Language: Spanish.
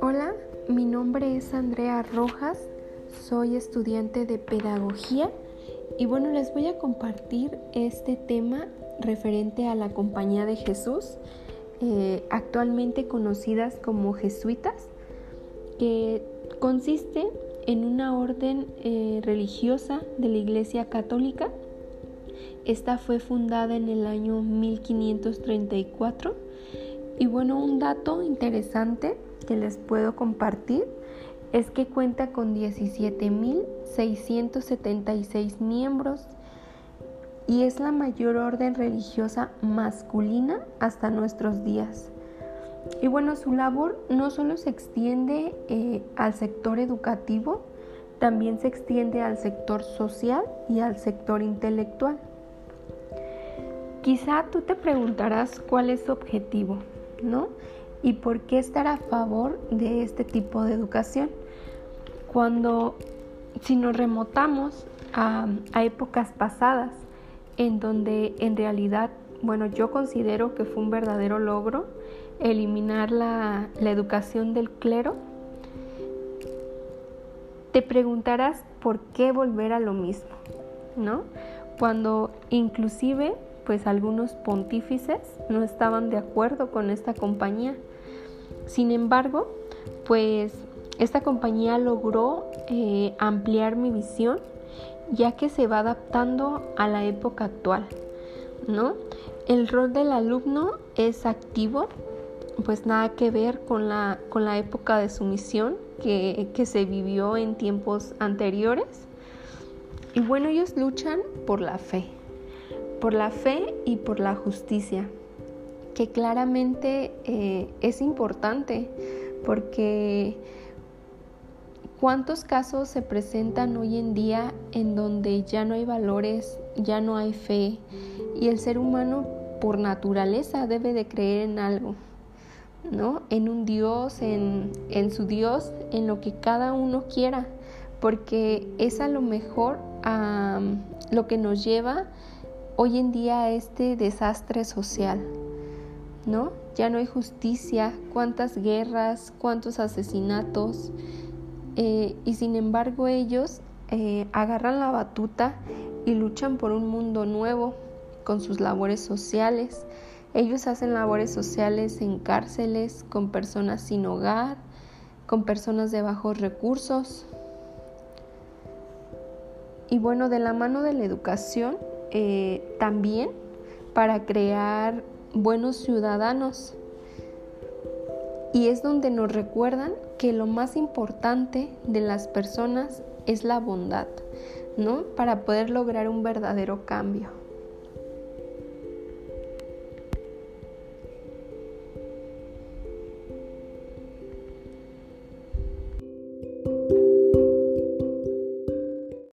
Hola, mi nombre es Andrea Rojas, soy estudiante de pedagogía y bueno, les voy a compartir este tema referente a la Compañía de Jesús, eh, actualmente conocidas como jesuitas, que consiste en una orden eh, religiosa de la Iglesia Católica. Esta fue fundada en el año 1534 y bueno, un dato interesante que les puedo compartir es que cuenta con 17.676 miembros y es la mayor orden religiosa masculina hasta nuestros días. Y bueno, su labor no solo se extiende eh, al sector educativo, también se extiende al sector social y al sector intelectual. Quizá tú te preguntarás cuál es su objetivo, ¿no? ¿Y por qué estar a favor de este tipo de educación? Cuando, si nos remotamos a, épocas pasadas, en donde en realidad, bueno, yo considero que fue un verdadero logro eliminar la, la educación del clero, te preguntarás por qué volver a lo mismo, ¿no? Cuando inclusive pues algunos pontífices no estaban de acuerdo con esta compañía. Sin embargo, pues esta compañía logró eh, ampliar mi visión ya que se va adaptando a la época actual, ¿no? El rol del alumno es activo, pues nada que ver con la, con la época de sumisión que, se vivió en tiempos anteriores. Y bueno, ellos luchan por la fe, por la fe y por la justicia que claramente eh, es importante porque cuántos casos se presentan hoy en día en donde ya no hay valores, ya no hay fe y el ser humano por naturaleza debe de creer en algo, ¿no? En un Dios, en, su Dios, en lo que cada uno quiera, porque es a lo mejor lo que nos lleva hoy en día a este desastre social. ¿no? Ya no hay justicia, cuántas guerras, cuántos asesinatos, eh, y sin embargo ellos eh, agarran la batuta y luchan por un mundo nuevo con sus labores sociales. Ellos hacen labores sociales en cárceles, con personas sin hogar, con personas de bajos recursos. Y bueno, de la mano de la educación, eh, también para crear buenos ciudadanos. Y es donde nos recuerdan que lo más importante de las personas es la bondad, ¿no? Para poder lograr un verdadero cambio.